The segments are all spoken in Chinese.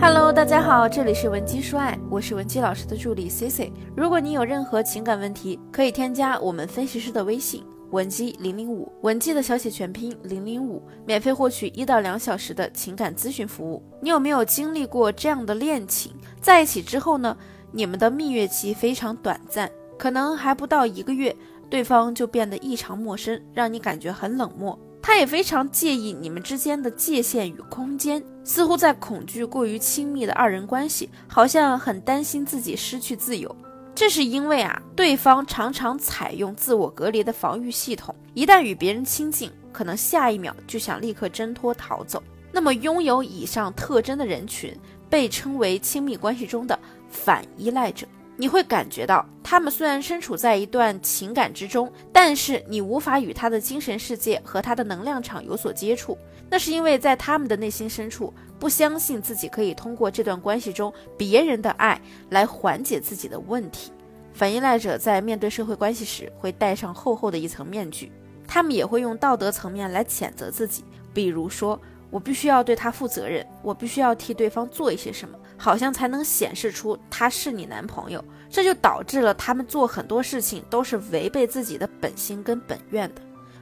Hello，大家好，这里是文姬说爱，我是文姬老师的助理 Cici。如果你有任何情感问题，可以添加我们分析师的微信文姬零零五，文姬的小写全拼零零五，免费获取一到两小时的情感咨询服务。你有没有经历过这样的恋情？在一起之后呢，你们的蜜月期非常短暂，可能还不到一个月，对方就变得异常陌生，让你感觉很冷漠。他也非常介意你们之间的界限与空间，似乎在恐惧过于亲密的二人关系，好像很担心自己失去自由。这是因为啊，对方常常采用自我隔离的防御系统，一旦与别人亲近，可能下一秒就想立刻挣脱逃走。那么，拥有以上特征的人群被称为亲密关系中的反依赖者。你会感觉到，他们虽然身处在一段情感之中，但是你无法与他的精神世界和他的能量场有所接触。那是因为在他们的内心深处，不相信自己可以通过这段关系中别人的爱来缓解自己的问题。反依赖者在面对社会关系时，会戴上厚厚的一层面具，他们也会用道德层面来谴责自己，比如说。我必须要对他负责任，我必须要替对方做一些什么，好像才能显示出他是你男朋友。这就导致了他们做很多事情都是违背自己的本心跟本愿的。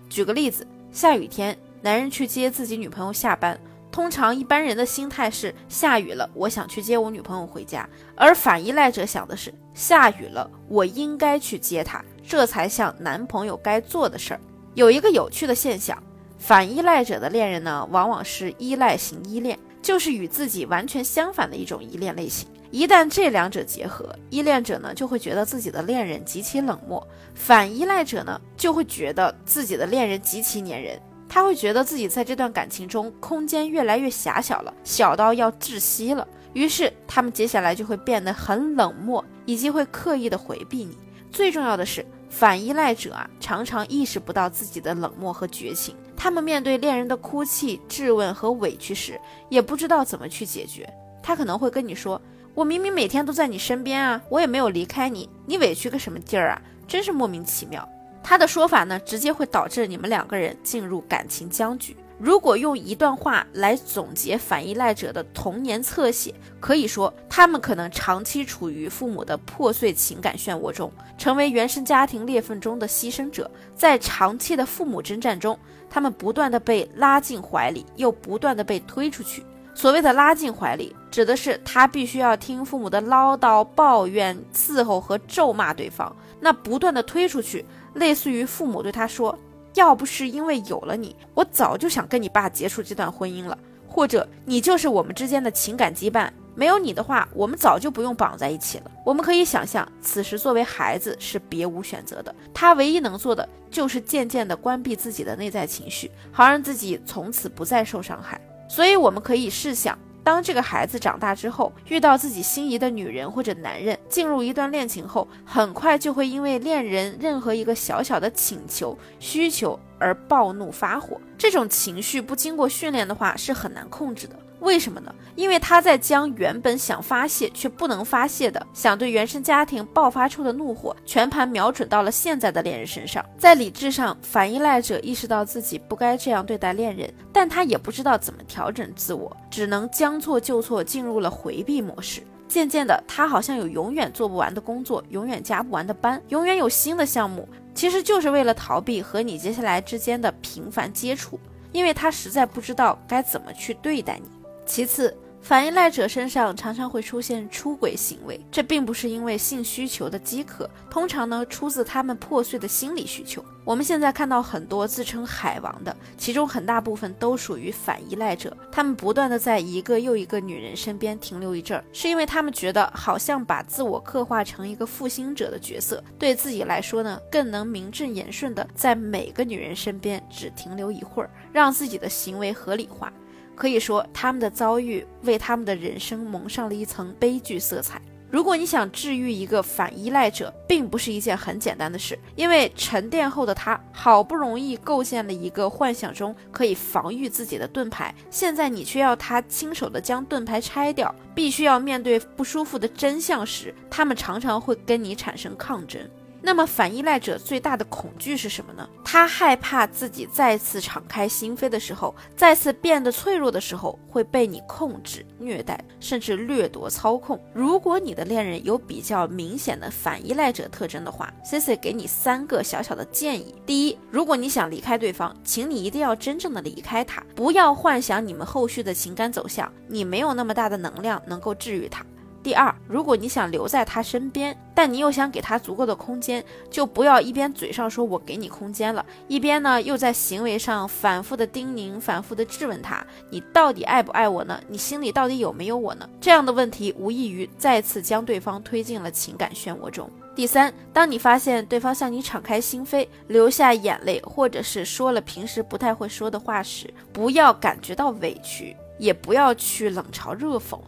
举个例子，下雨天，男人去接自己女朋友下班，通常一般人的心态是下雨了，我想去接我女朋友回家，而反依赖者想的是下雨了，我应该去接她，这才像男朋友该做的事儿。有一个有趣的现象。反依赖者的恋人呢，往往是依赖型依恋，就是与自己完全相反的一种依恋类型。一旦这两者结合，依恋者呢就会觉得自己的恋人极其冷漠，反依赖者呢就会觉得自己的恋人极其粘人。他会觉得自己在这段感情中空间越来越狭小了，小到要窒息了。于是他们接下来就会变得很冷漠，以及会刻意的回避你。最重要的是，反依赖者啊常常意识不到自己的冷漠和绝情。他们面对恋人的哭泣、质问和委屈时，也不知道怎么去解决。他可能会跟你说：“我明明每天都在你身边啊，我也没有离开你，你委屈个什么劲儿啊？真是莫名其妙。”他的说法呢，直接会导致你们两个人进入感情僵局。如果用一段话来总结反依赖者的童年侧写，可以说他们可能长期处于父母的破碎情感漩涡中，成为原生家庭裂缝中的牺牲者。在长期的父母征战中，他们不断的被拉进怀里，又不断的被推出去。所谓的拉进怀里，指的是他必须要听父母的唠叨、抱怨、伺候和咒骂对方；那不断的推出去，类似于父母对他说。要不是因为有了你，我早就想跟你爸结束这段婚姻了。或者你就是我们之间的情感羁绊，没有你的话，我们早就不用绑在一起了。我们可以想象，此时作为孩子是别无选择的，他唯一能做的就是渐渐地关闭自己的内在情绪，好让自己从此不再受伤害。所以我们可以试想。当这个孩子长大之后，遇到自己心仪的女人或者男人，进入一段恋情后，很快就会因为恋人任何一个小小的请求、需求而暴怒发火。这种情绪不经过训练的话，是很难控制的。为什么呢？因为他在将原本想发泄却不能发泄的、想对原生家庭爆发出的怒火，全盘瞄准到了现在的恋人身上。在理智上，反依赖者意识到自己不该这样对待恋人，但他也不知道怎么调整自我，只能将错就错，进入了回避模式。渐渐的，他好像有永远做不完的工作，永远加不完的班，永远有新的项目，其实就是为了逃避和你接下来之间的频繁接触，因为他实在不知道该怎么去对待你。其次，反依赖者身上常常会出现出轨行为，这并不是因为性需求的饥渴，通常呢出自他们破碎的心理需求。我们现在看到很多自称海王的，其中很大部分都属于反依赖者，他们不断的在一个又一个女人身边停留一阵儿，是因为他们觉得好像把自我刻画成一个负心者的角色，对自己来说呢，更能名正言顺的在每个女人身边只停留一会儿，让自己的行为合理化。可以说，他们的遭遇为他们的人生蒙上了一层悲剧色彩。如果你想治愈一个反依赖者，并不是一件很简单的事，因为沉淀后的他好不容易构建了一个幻想中可以防御自己的盾牌，现在你却要他亲手的将盾牌拆掉，必须要面对不舒服的真相时，他们常常会跟你产生抗争。那么反依赖者最大的恐惧是什么呢？他害怕自己再次敞开心扉的时候，再次变得脆弱的时候，会被你控制、虐待，甚至掠夺、操控。如果你的恋人有比较明显的反依赖者特征的话，C C 给你三个小小的建议：第一，如果你想离开对方，请你一定要真正的离开他，不要幻想你们后续的情感走向，你没有那么大的能量能够治愈他。第二，如果你想留在他身边，但你又想给他足够的空间，就不要一边嘴上说我给你空间了，一边呢又在行为上反复的叮咛、反复的质问他，你到底爱不爱我呢？你心里到底有没有我呢？这样的问题无异于再次将对方推进了情感漩涡中。第三，当你发现对方向你敞开心扉，流下眼泪，或者是说了平时不太会说的话时，不要感觉到委屈，也不要去冷嘲热讽。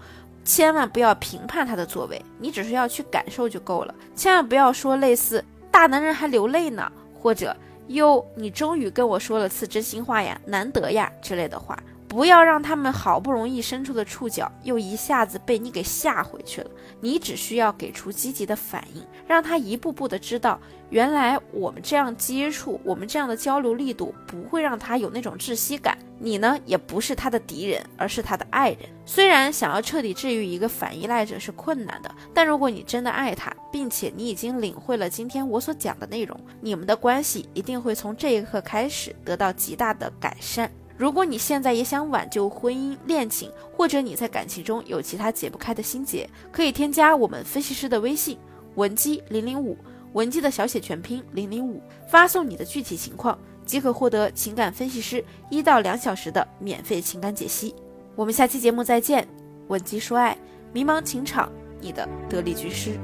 千万不要评判他的作为，你只是要去感受就够了。千万不要说类似“大男人还流泪呢”或者“哟，你终于跟我说了次真心话呀，难得呀”之类的话。不要让他们好不容易伸出的触角又一下子被你给吓回去了。你只需要给出积极的反应，让他一步步的知道，原来我们这样接触，我们这样的交流力度不会让他有那种窒息感。你呢，也不是他的敌人，而是他的爱人。虽然想要彻底治愈一个反依赖者是困难的，但如果你真的爱他，并且你已经领会了今天我所讲的内容，你们的关系一定会从这一刻开始得到极大的改善。如果你现在也想挽救婚姻恋情，或者你在感情中有其他解不开的心结，可以添加我们分析师的微信文姬零零五，文姬的小写全拼零零五，发送你的具体情况，即可获得情感分析师一到两小时的免费情感解析。我们下期节目再见，文姬说爱，迷茫情场，你的得力军师。